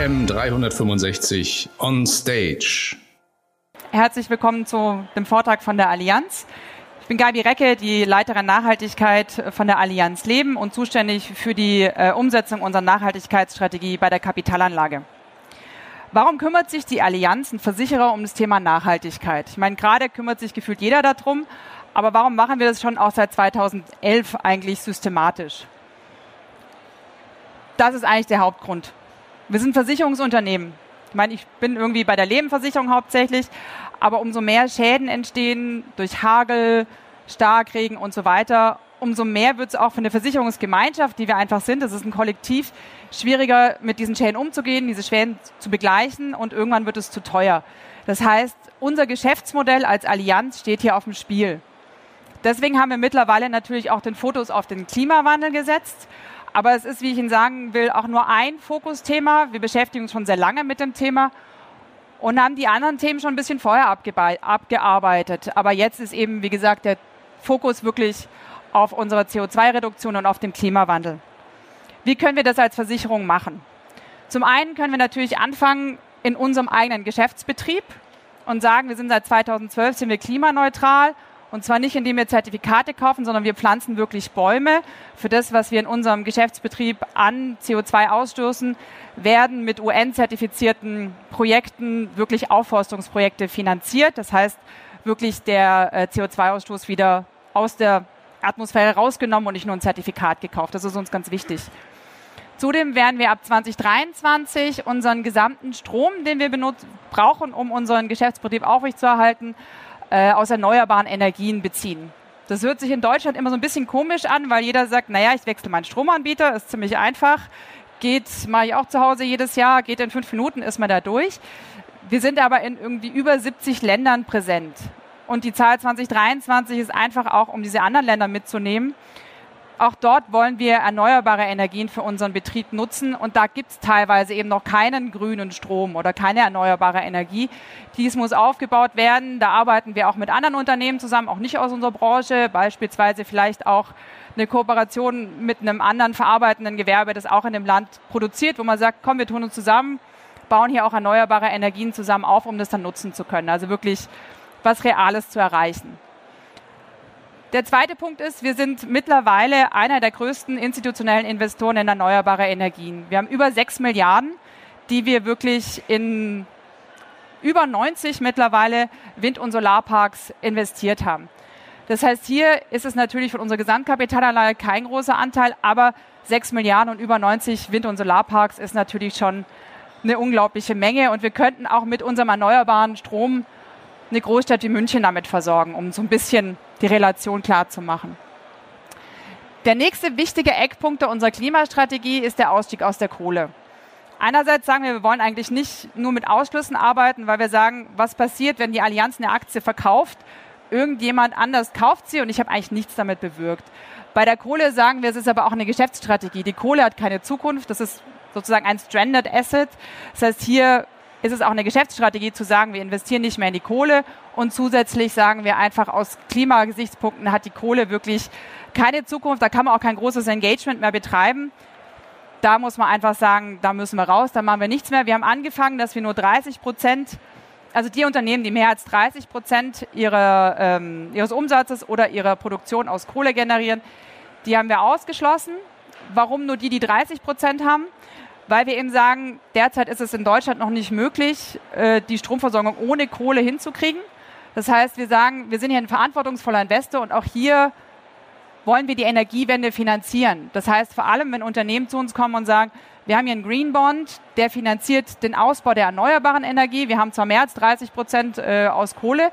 AM 365 on Stage. Herzlich willkommen zu dem Vortrag von der Allianz. Ich bin Gabi Recke, die Leiterin Nachhaltigkeit von der Allianz Leben und zuständig für die äh, Umsetzung unserer Nachhaltigkeitsstrategie bei der Kapitalanlage. Warum kümmert sich die Allianz, ein Versicherer, um das Thema Nachhaltigkeit? Ich meine, gerade kümmert sich gefühlt jeder darum, aber warum machen wir das schon auch seit 2011 eigentlich systematisch? Das ist eigentlich der Hauptgrund. Wir sind Versicherungsunternehmen. Ich meine, ich bin irgendwie bei der Lebenversicherung hauptsächlich, aber umso mehr Schäden entstehen durch Hagel, Starkregen und so weiter, umso mehr wird es auch von der Versicherungsgemeinschaft, die wir einfach sind, das ist ein Kollektiv, schwieriger mit diesen Schäden umzugehen, diese Schäden zu begleichen und irgendwann wird es zu teuer. Das heißt, unser Geschäftsmodell als Allianz steht hier auf dem Spiel. Deswegen haben wir mittlerweile natürlich auch den Fokus auf den Klimawandel gesetzt aber es ist, wie ich Ihnen sagen will, auch nur ein Fokusthema. Wir beschäftigen uns schon sehr lange mit dem Thema und haben die anderen Themen schon ein bisschen vorher abgearbeitet. Aber jetzt ist eben, wie gesagt, der Fokus wirklich auf unserer CO2-Reduktion und auf dem Klimawandel. Wie können wir das als Versicherung machen? Zum einen können wir natürlich anfangen in unserem eigenen Geschäftsbetrieb und sagen, wir sind seit 2012 sind wir klimaneutral und zwar nicht, indem wir Zertifikate kaufen, sondern wir pflanzen wirklich Bäume. Für das, was wir in unserem Geschäftsbetrieb an CO2 ausstoßen, werden mit UN-zertifizierten Projekten wirklich Aufforstungsprojekte finanziert. Das heißt, wirklich der äh, CO2-Ausstoß wieder aus der Atmosphäre rausgenommen und nicht nur ein Zertifikat gekauft. Das ist uns ganz wichtig. Zudem werden wir ab 2023 unseren gesamten Strom, den wir brauchen, um unseren Geschäftsbetrieb aufrechtzuerhalten, äh, aus erneuerbaren Energien beziehen. Das hört sich in Deutschland immer so ein bisschen komisch an, weil jeder sagt, naja, ich wechsle meinen Stromanbieter, ist ziemlich einfach. Geht, mache ich auch zu Hause jedes Jahr, geht in fünf Minuten, ist man da durch. Wir sind aber in irgendwie über 70 Ländern präsent. Und die Zahl 2023 ist einfach auch, um diese anderen Länder mitzunehmen. Auch dort wollen wir erneuerbare Energien für unseren Betrieb nutzen und da gibt es teilweise eben noch keinen grünen Strom oder keine erneuerbare Energie. Dies muss aufgebaut werden. Da arbeiten wir auch mit anderen Unternehmen zusammen, auch nicht aus unserer Branche, beispielsweise vielleicht auch eine Kooperation mit einem anderen verarbeitenden Gewerbe, das auch in dem Land produziert, wo man sagt, komm, wir tun uns zusammen, bauen hier auch erneuerbare Energien zusammen auf, um das dann nutzen zu können. Also wirklich was Reales zu erreichen. Der zweite Punkt ist, wir sind mittlerweile einer der größten institutionellen Investoren in erneuerbare Energien. Wir haben über sechs Milliarden, die wir wirklich in über 90 mittlerweile Wind- und Solarparks investiert haben. Das heißt, hier ist es natürlich von unserer Gesamtkapitalanlage kein großer Anteil, aber 6 Milliarden und über 90 Wind- und Solarparks ist natürlich schon eine unglaubliche Menge. Und wir könnten auch mit unserem erneuerbaren Strom eine Großstadt wie München damit versorgen, um so ein bisschen die Relation klar zu machen. Der nächste wichtige Eckpunkt unserer Klimastrategie ist der Ausstieg aus der Kohle. Einerseits sagen wir, wir wollen eigentlich nicht nur mit Ausschlüssen arbeiten, weil wir sagen, was passiert, wenn die Allianz eine Aktie verkauft? Irgendjemand anders kauft sie und ich habe eigentlich nichts damit bewirkt. Bei der Kohle sagen wir, es ist aber auch eine Geschäftsstrategie. Die Kohle hat keine Zukunft, das ist sozusagen ein Stranded Asset. Das heißt, hier ist es auch eine Geschäftsstrategie zu sagen, wir investieren nicht mehr in die Kohle und zusätzlich sagen wir einfach aus Klimagesichtspunkten hat die Kohle wirklich keine Zukunft, da kann man auch kein großes Engagement mehr betreiben. Da muss man einfach sagen, da müssen wir raus, da machen wir nichts mehr. Wir haben angefangen, dass wir nur 30 Prozent, also die Unternehmen, die mehr als 30 Prozent ihre, ähm, ihres Umsatzes oder ihrer Produktion aus Kohle generieren, die haben wir ausgeschlossen. Warum nur die, die 30 Prozent haben? Weil wir eben sagen, derzeit ist es in Deutschland noch nicht möglich, äh, die Stromversorgung ohne Kohle hinzukriegen. Das heißt, wir sagen, wir sind hier ein verantwortungsvoller Investor und auch hier wollen wir die Energiewende finanzieren. Das heißt, vor allem, wenn Unternehmen zu uns kommen und sagen, wir haben hier einen Green Bond, der finanziert den Ausbau der erneuerbaren Energie. Wir haben zwar mehr als 30 Prozent äh, aus Kohle,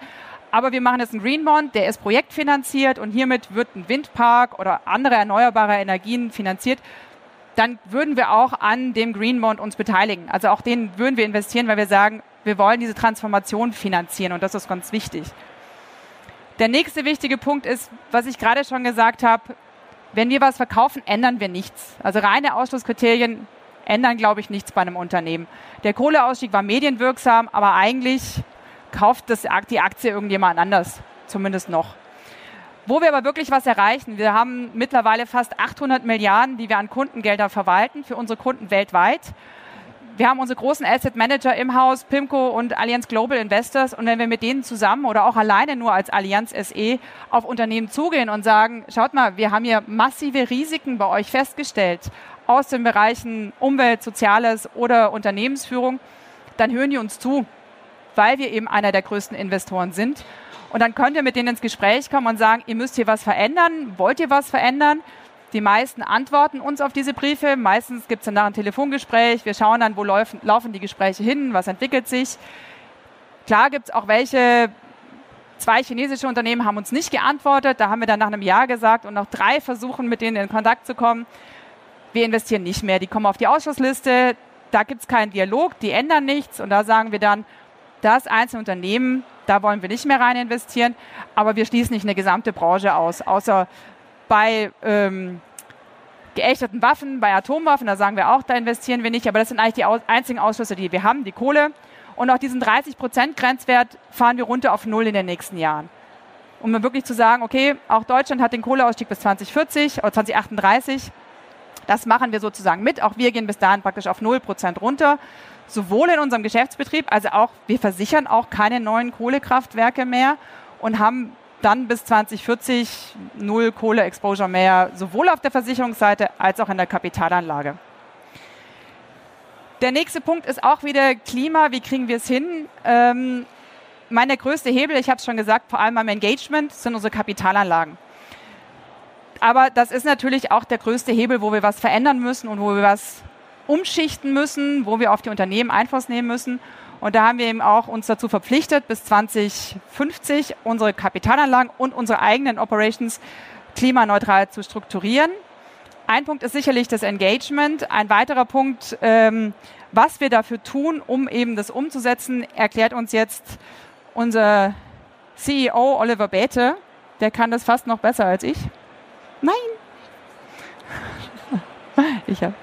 aber wir machen jetzt einen Green Bond, der ist projektfinanziert und hiermit wird ein Windpark oder andere erneuerbare Energien finanziert dann würden wir auch an dem Green Bond uns beteiligen. Also auch den würden wir investieren, weil wir sagen, wir wollen diese Transformation finanzieren und das ist ganz wichtig. Der nächste wichtige Punkt ist, was ich gerade schon gesagt habe, wenn wir was verkaufen, ändern wir nichts. Also reine Ausschlusskriterien ändern, glaube ich, nichts bei einem Unternehmen. Der Kohleausstieg war medienwirksam, aber eigentlich kauft das, die Aktie irgendjemand anders, zumindest noch. Wo wir aber wirklich was erreichen, wir haben mittlerweile fast 800 Milliarden, die wir an Kundengelder verwalten für unsere Kunden weltweit. wir haben unsere großen Asset Manager im Haus, PIMCO und Allianz Global Investors. Und wenn wir mit denen zusammen oder auch alleine nur als Allianz SE auf Unternehmen zugehen und sagen, schaut mal, wir haben hier massive Risiken bei euch festgestellt aus den Bereichen Umwelt, Soziales oder Unternehmensführung, dann hören die uns zu, weil wir eben einer der größten Investoren sind. Und dann könnt ihr mit denen ins Gespräch kommen und sagen, ihr müsst hier was verändern, wollt ihr was verändern? Die meisten antworten uns auf diese Briefe. Meistens gibt es danach ein Telefongespräch. Wir schauen dann, wo laufen, laufen die Gespräche hin, was entwickelt sich. Klar gibt es auch welche, zwei chinesische Unternehmen haben uns nicht geantwortet. Da haben wir dann nach einem Jahr gesagt und noch drei versuchen, mit denen in Kontakt zu kommen. Wir investieren nicht mehr. Die kommen auf die Ausschussliste. Da gibt es keinen Dialog, die ändern nichts. Und da sagen wir dann, das einzelne Unternehmen, da wollen wir nicht mehr rein investieren. Aber wir schließen nicht eine gesamte Branche aus, außer bei ähm, geächteten Waffen, bei Atomwaffen, da sagen wir auch, da investieren wir nicht, aber das sind eigentlich die einzigen Ausschlüsse, die wir haben, die Kohle. Und auch diesen 30-Prozent-Grenzwert fahren wir runter auf Null in den nächsten Jahren. Um wirklich zu sagen, okay, auch Deutschland hat den Kohleausstieg bis 2040 oder 2038. Das machen wir sozusagen mit. Auch wir gehen bis dahin praktisch auf Null Prozent runter. Sowohl in unserem Geschäftsbetrieb, also auch, wir versichern auch keine neuen Kohlekraftwerke mehr und haben dann bis 2040 null Kohle-Exposure mehr, sowohl auf der Versicherungsseite als auch in der Kapitalanlage. Der nächste Punkt ist auch wieder Klima. Wie kriegen wir es hin? Ähm, mein größte Hebel, ich habe es schon gesagt, vor allem beim Engagement, sind unsere Kapitalanlagen. Aber das ist natürlich auch der größte Hebel, wo wir was verändern müssen und wo wir was umschichten müssen, wo wir auf die Unternehmen Einfluss nehmen müssen. Und da haben wir eben auch uns dazu verpflichtet, bis 2050 unsere Kapitalanlagen und unsere eigenen Operations klimaneutral zu strukturieren. Ein Punkt ist sicherlich das Engagement. Ein weiterer Punkt, ähm, was wir dafür tun, um eben das umzusetzen, erklärt uns jetzt unser CEO Oliver Bethe. Der kann das fast noch besser als ich. Nein. Ich habe.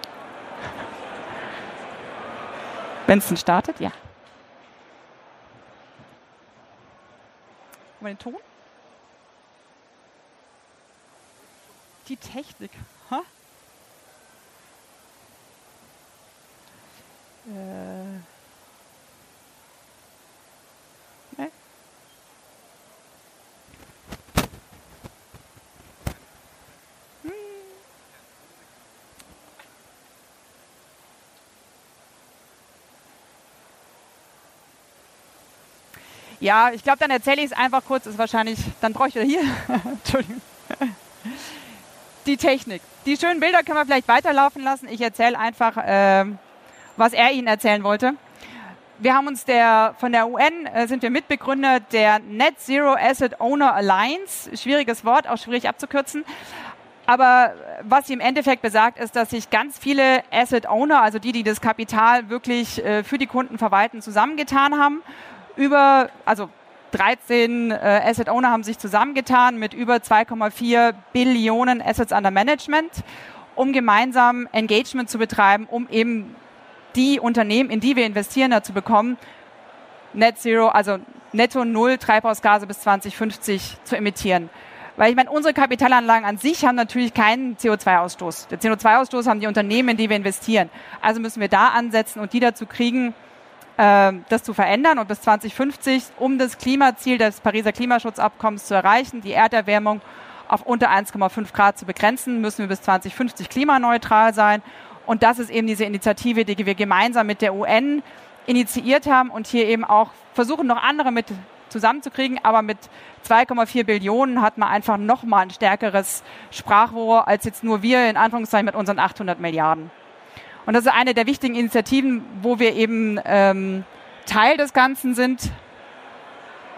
Denn startet, ja. mal den Ton. Die Technik. Ha? Äh. Ne? Hm. Ja, ich glaube, dann erzähle ich es einfach kurz. Ist wahrscheinlich, dann brauche ich hier. Entschuldigung. Die Technik. Die schönen Bilder können wir vielleicht weiterlaufen lassen. Ich erzähle einfach, äh, was er Ihnen erzählen wollte. Wir haben uns der, von der UN äh, sind wir Mitbegründer der Net Zero Asset Owner Alliance. Schwieriges Wort, auch schwierig abzukürzen. Aber was sie im Endeffekt besagt, ist, dass sich ganz viele Asset Owner, also die, die das Kapital wirklich äh, für die Kunden verwalten, zusammengetan haben über, also 13 äh, Asset Owner haben sich zusammengetan mit über 2,4 Billionen Assets under Management, um gemeinsam Engagement zu betreiben, um eben die Unternehmen, in die wir investieren, dazu bekommen, Net Zero, also netto Null Treibhausgase bis 2050 zu emittieren. Weil ich meine, unsere Kapitalanlagen an sich haben natürlich keinen CO2-Ausstoß. Der CO2-Ausstoß haben die Unternehmen, in die wir investieren. Also müssen wir da ansetzen und die dazu kriegen, das zu verändern und bis 2050, um das Klimaziel des Pariser Klimaschutzabkommens zu erreichen, die Erderwärmung auf unter 1,5 Grad zu begrenzen, müssen wir bis 2050 klimaneutral sein. Und das ist eben diese Initiative, die wir gemeinsam mit der UN initiiert haben und hier eben auch versuchen, noch andere mit zusammenzukriegen. Aber mit 2,4 Billionen hat man einfach nochmal ein stärkeres Sprachrohr als jetzt nur wir in Anführungszeichen mit unseren 800 Milliarden. Und das ist eine der wichtigen Initiativen, wo wir eben ähm, Teil des Ganzen sind.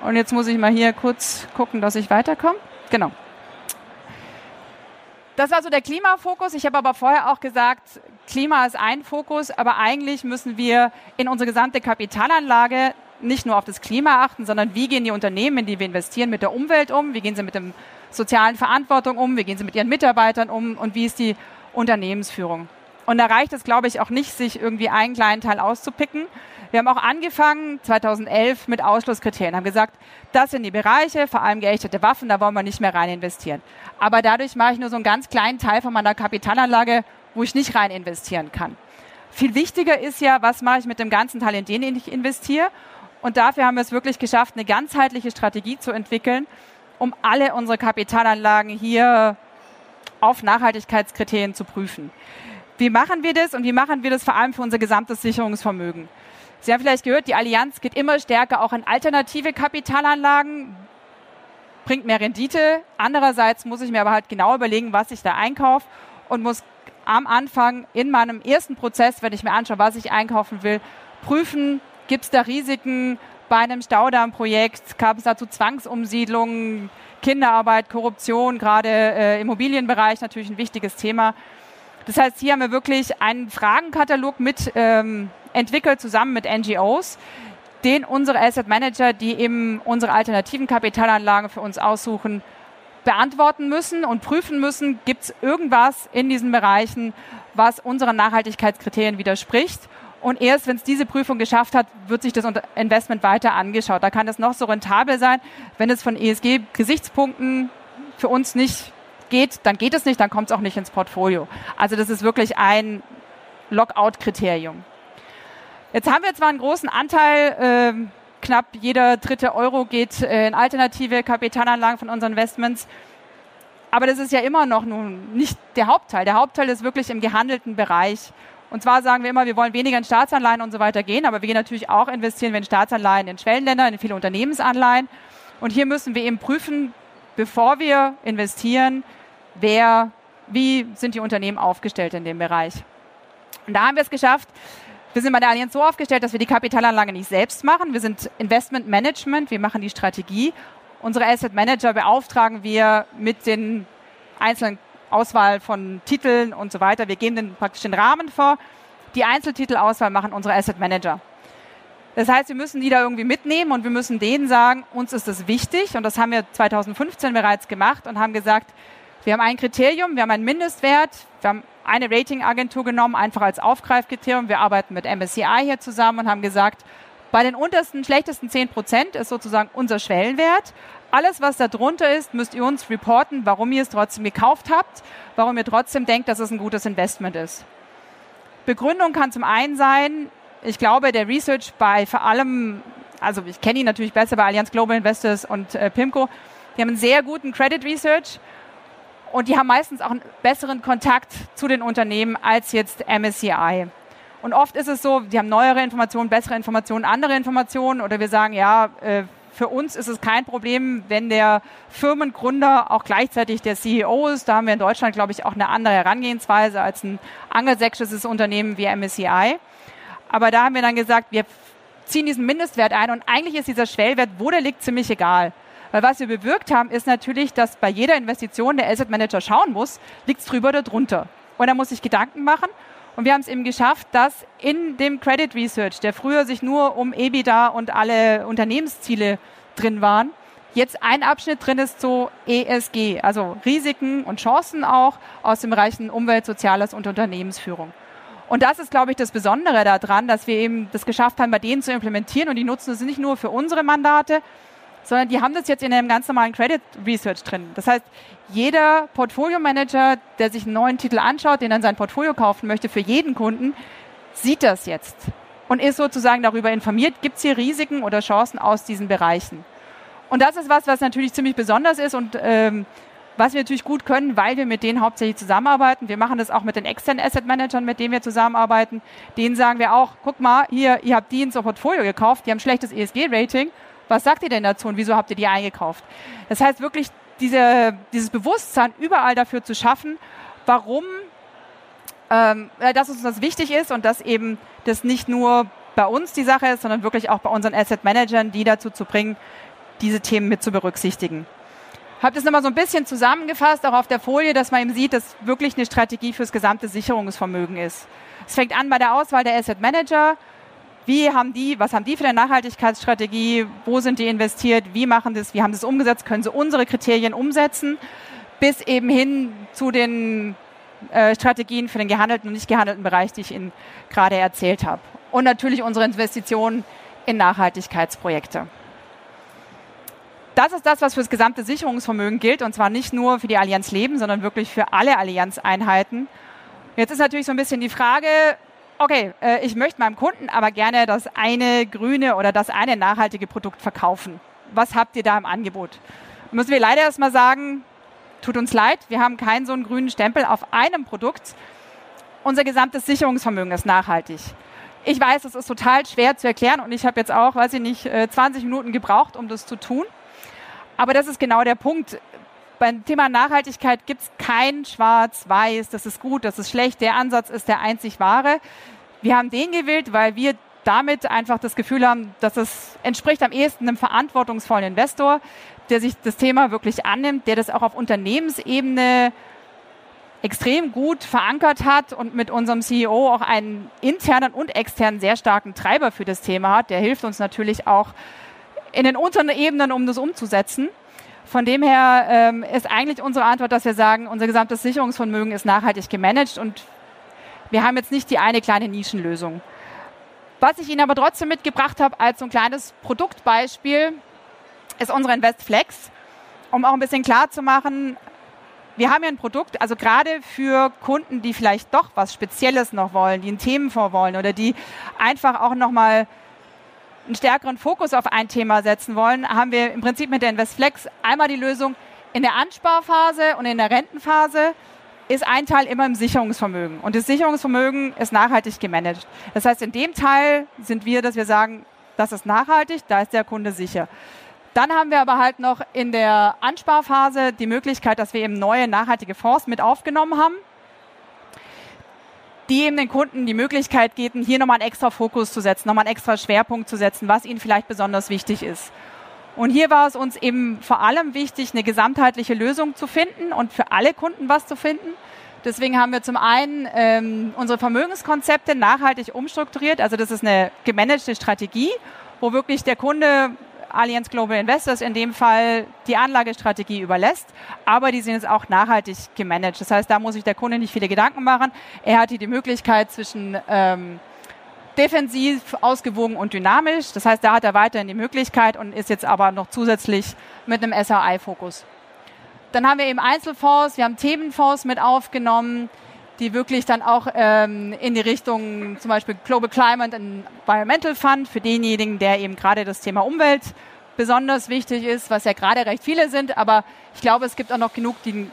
Und jetzt muss ich mal hier kurz gucken, dass ich weiterkomme. Genau. Das war so der Klimafokus. Ich habe aber vorher auch gesagt, Klima ist ein Fokus, aber eigentlich müssen wir in unsere gesamte Kapitalanlage nicht nur auf das Klima achten, sondern wie gehen die Unternehmen, in die wir investieren, mit der Umwelt um, wie gehen sie mit der sozialen Verantwortung um, wie gehen sie mit ihren Mitarbeitern um und wie ist die Unternehmensführung. Und da reicht es, glaube ich, auch nicht, sich irgendwie einen kleinen Teil auszupicken. Wir haben auch angefangen 2011 mit Ausschlusskriterien, haben gesagt, das sind die Bereiche, vor allem geächtete Waffen, da wollen wir nicht mehr rein investieren. Aber dadurch mache ich nur so einen ganz kleinen Teil von meiner Kapitalanlage, wo ich nicht rein investieren kann. viel wichtiger ist ja, was mache ich mit dem ganzen Teil, in den ich investiere. Und dafür haben wir es wirklich geschafft, eine ganzheitliche Strategie zu entwickeln, um alle unsere Kapitalanlagen hier auf Nachhaltigkeitskriterien zu prüfen. Wie machen wir das und wie machen wir das vor allem für unser gesamtes Sicherungsvermögen? Sie haben vielleicht gehört, die Allianz geht immer stärker auch in alternative Kapitalanlagen, bringt mehr Rendite. Andererseits muss ich mir aber halt genau überlegen, was ich da einkaufe und muss am Anfang in meinem ersten Prozess, wenn ich mir anschaue, was ich einkaufen will, prüfen, gibt es da Risiken bei einem Staudammprojekt, gab es dazu Zwangsumsiedlungen, Kinderarbeit, Korruption, gerade äh, Immobilienbereich natürlich ein wichtiges Thema. Das heißt, hier haben wir wirklich einen Fragenkatalog mit ähm, entwickelt, zusammen mit NGOs, den unsere Asset Manager, die eben unsere alternativen Kapitalanlagen für uns aussuchen, beantworten müssen und prüfen müssen, gibt es irgendwas in diesen Bereichen, was unseren Nachhaltigkeitskriterien widerspricht. Und erst wenn es diese Prüfung geschafft hat, wird sich das Investment weiter angeschaut. Da kann es noch so rentabel sein. Wenn es von ESG-Gesichtspunkten für uns nicht geht, dann geht es nicht, dann kommt es auch nicht ins Portfolio. Also das ist wirklich ein Lockout-Kriterium. Jetzt haben wir zwar einen großen Anteil, äh, knapp jeder dritte Euro geht äh, in alternative Kapitalanlagen von unseren Investments, aber das ist ja immer noch nun nicht der Hauptteil. Der Hauptteil ist wirklich im gehandelten Bereich. Und zwar sagen wir immer, wir wollen weniger in Staatsanleihen und so weiter gehen, aber wir gehen natürlich auch investieren wir in Staatsanleihen in Schwellenländern, in viele Unternehmensanleihen. Und hier müssen wir eben prüfen, bevor wir investieren, wer, wie sind die Unternehmen aufgestellt in dem Bereich. Und da haben wir es geschafft. Wir sind bei der Allianz so aufgestellt, dass wir die Kapitalanlage nicht selbst machen. Wir sind Investment Management, wir machen die Strategie. Unsere Asset Manager beauftragen wir mit den einzelnen Auswahl von Titeln und so weiter. Wir geben den praktisch den Rahmen vor. Die Einzeltitelauswahl machen unsere Asset Manager. Das heißt, wir müssen die da irgendwie mitnehmen und wir müssen denen sagen, uns ist das wichtig und das haben wir 2015 bereits gemacht und haben gesagt, wir haben ein Kriterium, wir haben einen Mindestwert, wir haben eine Ratingagentur genommen, einfach als Aufgreifkriterium. Wir arbeiten mit MSCI hier zusammen und haben gesagt, bei den untersten, schlechtesten 10 Prozent ist sozusagen unser Schwellenwert. Alles, was da drunter ist, müsst ihr uns reporten, warum ihr es trotzdem gekauft habt, warum ihr trotzdem denkt, dass es ein gutes Investment ist. Begründung kann zum einen sein, ich glaube, der Research bei vor allem, also ich kenne ihn natürlich besser bei Allianz Global Investors und äh, PIMCO, die haben einen sehr guten Credit Research und die haben meistens auch einen besseren Kontakt zu den Unternehmen als jetzt MSCI. Und oft ist es so, die haben neuere Informationen, bessere Informationen, andere Informationen oder wir sagen, ja, äh, für uns ist es kein Problem, wenn der Firmengründer auch gleichzeitig der CEO ist. Da haben wir in Deutschland, glaube ich, auch eine andere Herangehensweise als ein angelsächsisches Unternehmen wie MSCI. Aber da haben wir dann gesagt, wir ziehen diesen Mindestwert ein und eigentlich ist dieser Schwellwert, wo der liegt, ziemlich egal. Weil was wir bewirkt haben, ist natürlich, dass bei jeder Investition der Asset Manager schauen muss, liegt es drüber oder drunter. Und er muss sich Gedanken machen. Und wir haben es eben geschafft, dass in dem Credit Research, der früher sich nur um EBITDA und alle Unternehmensziele drin waren, jetzt ein Abschnitt drin ist zu ESG, also Risiken und Chancen auch aus dem Bereichen Umwelt, Soziales und Unternehmensführung. Und das ist, glaube ich, das Besondere daran, dass wir eben das geschafft haben, bei denen zu implementieren. Und die nutzen es nicht nur für unsere Mandate, sondern die haben das jetzt in einem ganz normalen Credit Research drin. Das heißt, jeder Portfolio-Manager, der sich einen neuen Titel anschaut, den in sein Portfolio kaufen möchte, für jeden Kunden, sieht das jetzt und ist sozusagen darüber informiert, gibt es hier Risiken oder Chancen aus diesen Bereichen. Und das ist was, was natürlich ziemlich besonders ist und ähm, was wir natürlich gut können, weil wir mit denen hauptsächlich zusammenarbeiten. Wir machen das auch mit den externen Asset Managern, mit denen wir zusammenarbeiten. Denen sagen wir auch, guck mal, hier, ihr habt die in so Portfolio gekauft, die haben schlechtes ESG-Rating was sagt ihr denn dazu und wieso habt ihr die eingekauft? Das heißt wirklich, diese, dieses Bewusstsein überall dafür zu schaffen, warum, ähm, äh, dass uns das wichtig ist und dass eben das nicht nur bei uns die Sache ist, sondern wirklich auch bei unseren Asset Managern, die dazu zu bringen, diese Themen mit zu berücksichtigen. Habe das nochmal so ein bisschen zusammengefasst, auch auf der Folie, dass man eben sieht, dass wirklich eine Strategie fürs gesamte Sicherungsvermögen ist. Es fängt an bei der Auswahl der Asset Manager, wie haben die, was haben die für eine Nachhaltigkeitsstrategie? Wo sind die investiert? Wie machen das? Wie haben sie es umgesetzt? Können sie unsere Kriterien umsetzen? Bis eben hin zu den äh, Strategien für den gehandelten und nicht gehandelten Bereich, die ich Ihnen gerade erzählt habe. Und natürlich unsere Investitionen in Nachhaltigkeitsprojekte. Das ist das, was für das gesamte Sicherungsvermögen gilt, und zwar nicht nur für die Allianz Leben, sondern wirklich für alle Allianz-Einheiten. Jetzt ist natürlich so ein bisschen die Frage, okay, äh, ich möchte meinem Kunden aber gerne das eine grüne oder das eine nachhaltige Produkt verkaufen. Was habt ihr da im Angebot? Müssen wir leider erstmal sagen, tut uns leid, wir haben keinen so einen grünen Stempel auf einem Produkt. Unser gesamtes Sicherungsvermögen ist nachhaltig. Ich weiß, es ist total schwer zu erklären und ich habe jetzt auch, weiß ich nicht, 20 äh, Minuten gebraucht, um das zu tun. Aber das ist genau der Punkt. Beim Thema Nachhaltigkeit gibt es kein Schwarz-Weiß, das ist gut, das ist schlecht, der Ansatz ist der einzig wahre. Wir haben den gewählt, weil wir damit einfach das Gefühl haben, dass es entspricht am ehesten einem verantwortungsvollen Investor, der sich das Thema wirklich annimmt, der das auch auf Unternehmensebene extrem gut verankert hat und mit unserem CEO auch einen internen und externen sehr starken Treiber für das Thema hat. Der hilft uns natürlich auch in den unteren Ebenen, um das umzusetzen. Von dem her ähm, ist eigentlich unsere Antwort, dass wir sagen, unser gesamtes Sicherungsvermögen ist nachhaltig gemanagt und wir haben jetzt nicht die eine kleine Nischenlösung. Was ich Ihnen aber trotzdem mitgebracht habe als so ein kleines Produktbeispiel, ist unsere InvestFlex, um auch ein bisschen klar zu machen, wir haben ja ein Produkt, also gerade für Kunden, die vielleicht doch was Spezielles noch wollen, die einen Themenfonds wollen oder die einfach auch nochmal einen stärkeren Fokus auf ein Thema setzen wollen, haben wir im Prinzip mit der InvestFlex einmal die Lösung in der Ansparphase und in der Rentenphase ist ein Teil immer im Sicherungsvermögen. Und das Sicherungsvermögen ist nachhaltig gemanagt. Das heißt, in dem Teil sind wir, dass wir sagen, das ist nachhaltig, da ist der Kunde sicher. Dann haben wir aber halt noch in der Ansparphase die Möglichkeit, dass wir eben neue nachhaltige Fonds mit aufgenommen haben, die eben den Kunden die Möglichkeit geben, hier nochmal einen extra Fokus zu setzen, nochmal einen extra Schwerpunkt zu setzen, was ihnen vielleicht besonders wichtig ist. Und hier war es uns eben vor allem wichtig, eine gesamtheitliche Lösung zu finden und für alle Kunden was zu finden. Deswegen haben wir zum einen ähm, unsere Vermögenskonzepte nachhaltig umstrukturiert. Also das ist eine gemanagte Strategie, wo wirklich der Kunde Allianz Global Investors in dem Fall die Anlagestrategie überlässt, aber die sind jetzt auch nachhaltig gemanagt. Das heißt, da muss sich der Kunde nicht viele Gedanken machen. Er hat hier die Möglichkeit zwischen ähm, defensiv, ausgewogen und dynamisch. Das heißt, da hat er weiterhin die Möglichkeit und ist jetzt aber noch zusätzlich mit einem SRI-Fokus. Dann haben wir eben Einzelfonds, wir haben Themenfonds mit aufgenommen, die wirklich dann auch ähm, in die Richtung zum Beispiel Global Climate and Environmental Fund für denjenigen, der eben gerade das Thema Umwelt besonders wichtig ist, was ja gerade recht viele sind, aber ich glaube, es gibt auch noch genug, die einen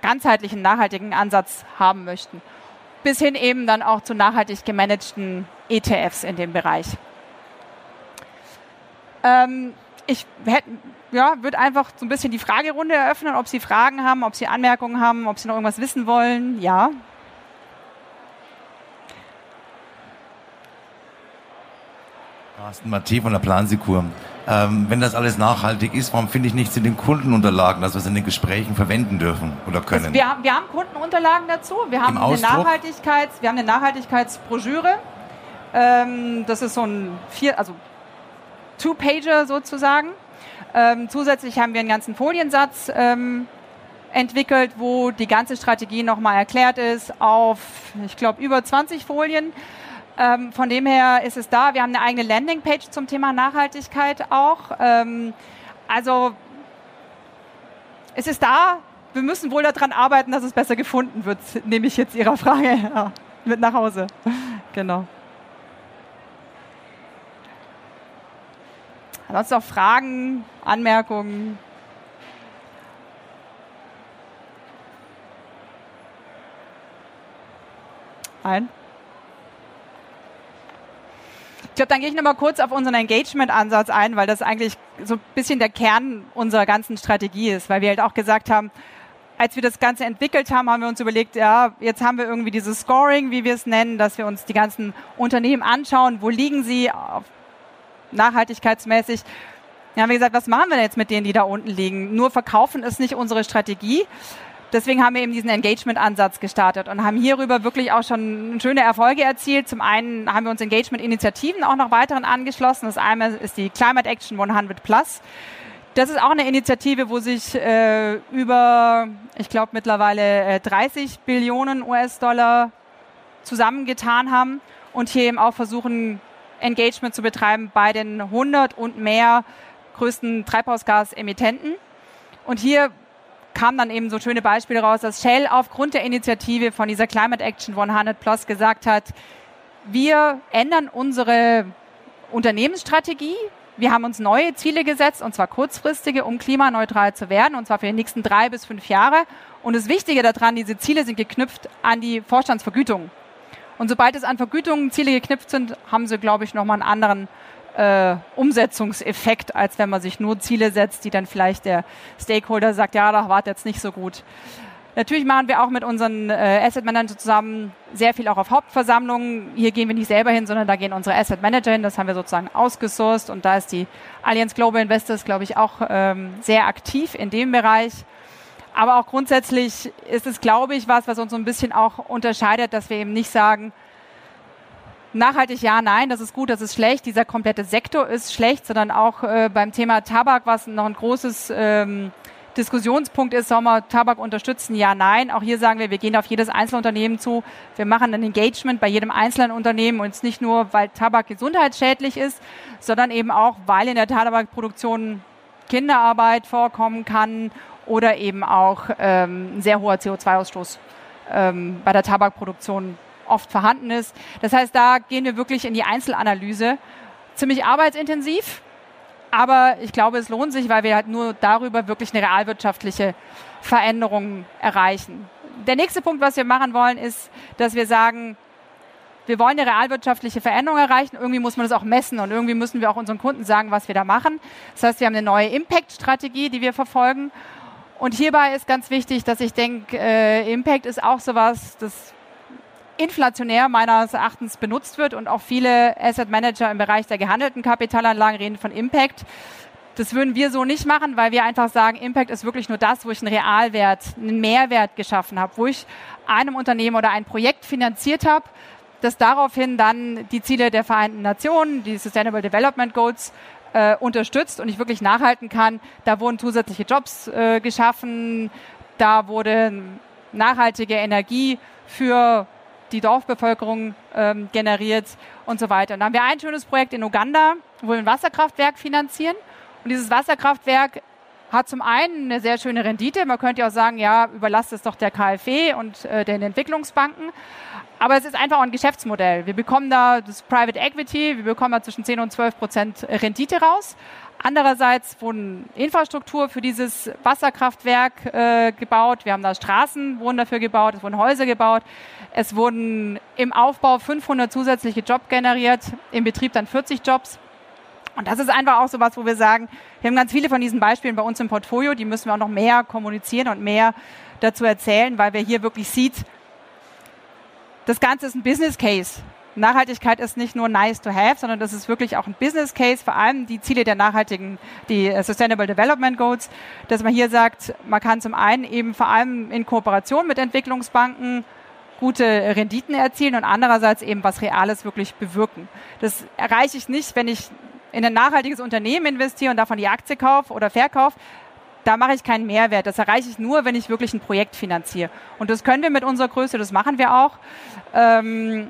ganzheitlichen, nachhaltigen Ansatz haben möchten. Bis hin eben dann auch zu nachhaltig gemanagten ETFs in dem Bereich. Ähm, ich hätte, ja, würde einfach so ein bisschen die Fragerunde eröffnen, ob Sie Fragen haben, ob Sie Anmerkungen haben, ob Sie noch irgendwas wissen wollen. Ja. Carsten Mathieu von der Plansekur. Ähm, wenn das alles nachhaltig ist, warum finde ich nichts in den Kundenunterlagen, dass wir es in den Gesprächen verwenden dürfen oder können? Also wir, haben, wir haben Kundenunterlagen dazu. Wir haben, eine Nachhaltigkeits, wir haben eine Nachhaltigkeitsbroschüre. Ähm, das ist so ein vier, also Two-Pager sozusagen. Ähm, zusätzlich haben wir einen ganzen Foliensatz ähm, entwickelt, wo die ganze Strategie nochmal erklärt ist auf, ich glaube, über 20 Folien. Ähm, von dem her ist es da. Wir haben eine eigene Landingpage zum Thema Nachhaltigkeit auch. Ähm, also es ist da. Wir müssen wohl daran arbeiten, dass es besser gefunden wird, nehme ich jetzt Ihrer Frage ja, mit nach Hause. Genau. Ansonsten noch Fragen, Anmerkungen? Ein? Ich glaube, dann gehe ich nochmal kurz auf unseren Engagement-Ansatz ein, weil das eigentlich so ein bisschen der Kern unserer ganzen Strategie ist, weil wir halt auch gesagt haben, als wir das Ganze entwickelt haben, haben wir uns überlegt, ja, jetzt haben wir irgendwie dieses Scoring, wie wir es nennen, dass wir uns die ganzen Unternehmen anschauen, wo liegen sie nachhaltigkeitsmäßig. Dann haben wir gesagt, was machen wir denn jetzt mit denen, die da unten liegen? Nur verkaufen ist nicht unsere Strategie, deswegen haben wir eben diesen Engagement-Ansatz gestartet und haben hierüber wirklich auch schon schöne Erfolge erzielt. Zum einen haben wir uns Engagement-Initiativen auch noch weiteren angeschlossen. Das eine ist die Climate Action 100 Plus. Das ist auch eine Initiative, wo sich äh, über, ich glaube mittlerweile äh, 30 Billionen US-Dollar zusammengetan haben und hier eben auch versuchen, Engagement zu betreiben bei den 100 und mehr größten Treibhausgasemittenten. Und hier kamen dann eben so schöne Beispiele raus, dass Shell aufgrund der Initiative von dieser Climate Action 100 Plus gesagt hat, wir ändern unsere Unternehmensstrategie. Wir haben uns neue Ziele gesetzt, und zwar kurzfristige, um klimaneutral zu werden, und zwar für die nächsten drei bis fünf Jahre. Und das Wichtige daran, diese Ziele sind geknüpft an die Vorstandsvergütung. Und sobald es an Vergütungen Ziele geknüpft sind, haben sie, glaube ich, nochmal einen anderen äh, Umsetzungseffekt, als wenn man sich nur Ziele setzt, die dann vielleicht der Stakeholder sagt, ja, da war jetzt nicht so gut. Natürlich machen wir auch mit unseren äh, Asset Managern zusammen sehr viel auch auf Hauptversammlungen. Hier gehen wir nicht selber hin, sondern da gehen unsere Asset Manager hin. Das haben wir sozusagen ausgesourced und da ist die Allianz Global Investors, glaube ich, auch ähm, sehr aktiv in dem Bereich. Aber auch grundsätzlich ist es, glaube ich, was, was uns so ein bisschen auch unterscheidet, dass wir eben nicht sagen, Nachhaltig ja, nein, das ist gut, das ist schlecht, dieser komplette Sektor ist schlecht, sondern auch äh, beim Thema Tabak, was noch ein großes ähm, Diskussionspunkt ist, soll man Tabak unterstützen? Ja, nein. Auch hier sagen wir, wir gehen auf jedes Einzelunternehmen zu. Wir machen ein Engagement bei jedem einzelnen Unternehmen und nicht nur, weil Tabak gesundheitsschädlich ist, sondern eben auch, weil in der Tabakproduktion Kinderarbeit vorkommen kann oder eben auch ähm, ein sehr hoher CO2-Ausstoß ähm, bei der Tabakproduktion oft vorhanden ist. Das heißt, da gehen wir wirklich in die Einzelanalyse. Ziemlich arbeitsintensiv, aber ich glaube, es lohnt sich, weil wir halt nur darüber wirklich eine realwirtschaftliche Veränderung erreichen. Der nächste Punkt, was wir machen wollen, ist, dass wir sagen, wir wollen eine realwirtschaftliche Veränderung erreichen. Irgendwie muss man das auch messen und irgendwie müssen wir auch unseren Kunden sagen, was wir da machen. Das heißt, wir haben eine neue Impact-Strategie, die wir verfolgen. Und hierbei ist ganz wichtig, dass ich denke, äh, Impact ist auch sowas, das inflationär meines Erachtens benutzt wird und auch viele Asset Manager im Bereich der gehandelten Kapitalanlagen reden von Impact. Das würden wir so nicht machen, weil wir einfach sagen, Impact ist wirklich nur das, wo ich einen Realwert, einen Mehrwert geschaffen habe, wo ich einem Unternehmen oder ein Projekt finanziert habe, das daraufhin dann die Ziele der Vereinten Nationen, die Sustainable Development Goals, äh, unterstützt und ich wirklich nachhalten kann. Da wurden zusätzliche Jobs äh, geschaffen, da wurde nachhaltige Energie für die Dorfbevölkerung ähm, generiert und so weiter. Und dann haben wir ein schönes Projekt in Uganda, wo wir ein Wasserkraftwerk finanzieren. Und dieses Wasserkraftwerk hat zum einen eine sehr schöne Rendite. Man könnte ja auch sagen, ja, überlasst es doch der KfW und äh, den Entwicklungsbanken. Aber es ist einfach auch ein Geschäftsmodell. Wir bekommen da das Private Equity, wir bekommen da zwischen 10 und 12 Prozent Rendite raus. Andererseits wurden Infrastruktur für dieses Wasserkraftwerk äh, gebaut. Wir haben da Straßen wurden dafür gebaut, es wurden Häuser gebaut. Es wurden im Aufbau 500 zusätzliche Jobs generiert, im Betrieb dann 40 Jobs. Und das ist einfach auch so was, wo wir sagen, wir haben ganz viele von diesen Beispielen bei uns im Portfolio, die müssen wir auch noch mehr kommunizieren und mehr dazu erzählen, weil wir hier wirklich sieht, das Ganze ist ein Business Case. Nachhaltigkeit ist nicht nur nice to have, sondern das ist wirklich auch ein Business Case, vor allem die Ziele der nachhaltigen, die äh, Sustainable Development Goals, dass man hier sagt, man kann zum einen eben vor allem in Kooperation mit Entwicklungsbanken gute Renditen erzielen und andererseits eben was Reales wirklich bewirken. Das erreiche ich nicht, wenn ich in ein nachhaltiges Unternehmen investiere und davon die Aktie kaufe oder verkaufe, da mache ich keinen Mehrwert. Das erreiche ich nur, wenn ich wirklich ein Projekt finanziere. Und das können wir mit unserer Größe, das machen wir auch. Ähm,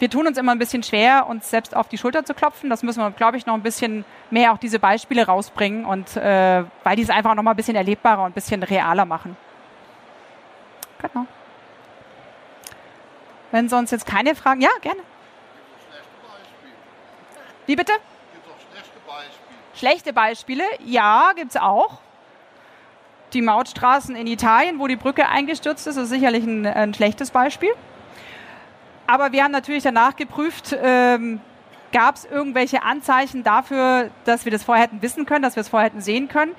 wir tun uns immer ein bisschen schwer, uns selbst auf die Schulter zu klopfen. Das müssen wir, glaube ich, noch ein bisschen mehr auch diese Beispiele rausbringen und äh, weil die es einfach noch mal ein bisschen erlebbarer und ein bisschen realer machen. Genau. Wenn sonst jetzt keine Fragen, ja, gerne. Wie bitte? Schlechte Beispiele. Ja, gibt es auch. Die Mautstraßen in Italien, wo die Brücke eingestürzt ist, ist sicherlich ein, ein schlechtes Beispiel. Aber wir haben natürlich danach geprüft, ähm, gab es irgendwelche Anzeichen dafür, dass wir das vorher hätten wissen können, dass wir es vorher hätten sehen können.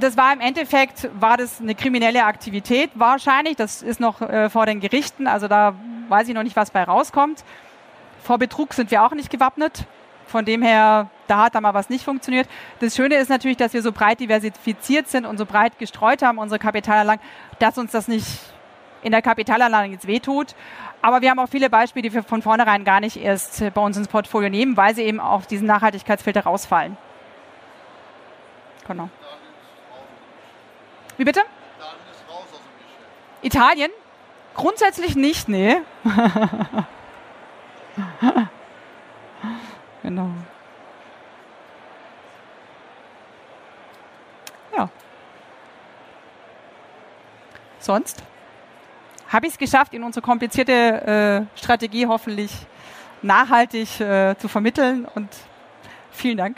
Das war im Endeffekt, war das eine kriminelle Aktivität wahrscheinlich. Das ist noch äh, vor den Gerichten, also da weiß ich noch nicht, was bei rauskommt. Vor Betrug sind wir auch nicht gewappnet. Von dem her, da hat da mal was nicht funktioniert. Das Schöne ist natürlich, dass wir so breit diversifiziert sind und so breit gestreut haben, unsere Kapitalanlagen, dass uns das nicht in der Kapitalanlage jetzt wehtut. Aber wir haben auch viele Beispiele, die wir von vornherein gar nicht erst bei uns ins Portfolio nehmen, weil sie eben auf diesen Nachhaltigkeitsfilter rausfallen. Genau. Wie bitte? Italien? Grundsätzlich nicht, nee. genau. Ja. Sonst? Habe ich es geschafft, in unsere komplizierte äh, Strategie hoffentlich nachhaltig äh, zu vermitteln und vielen Dank.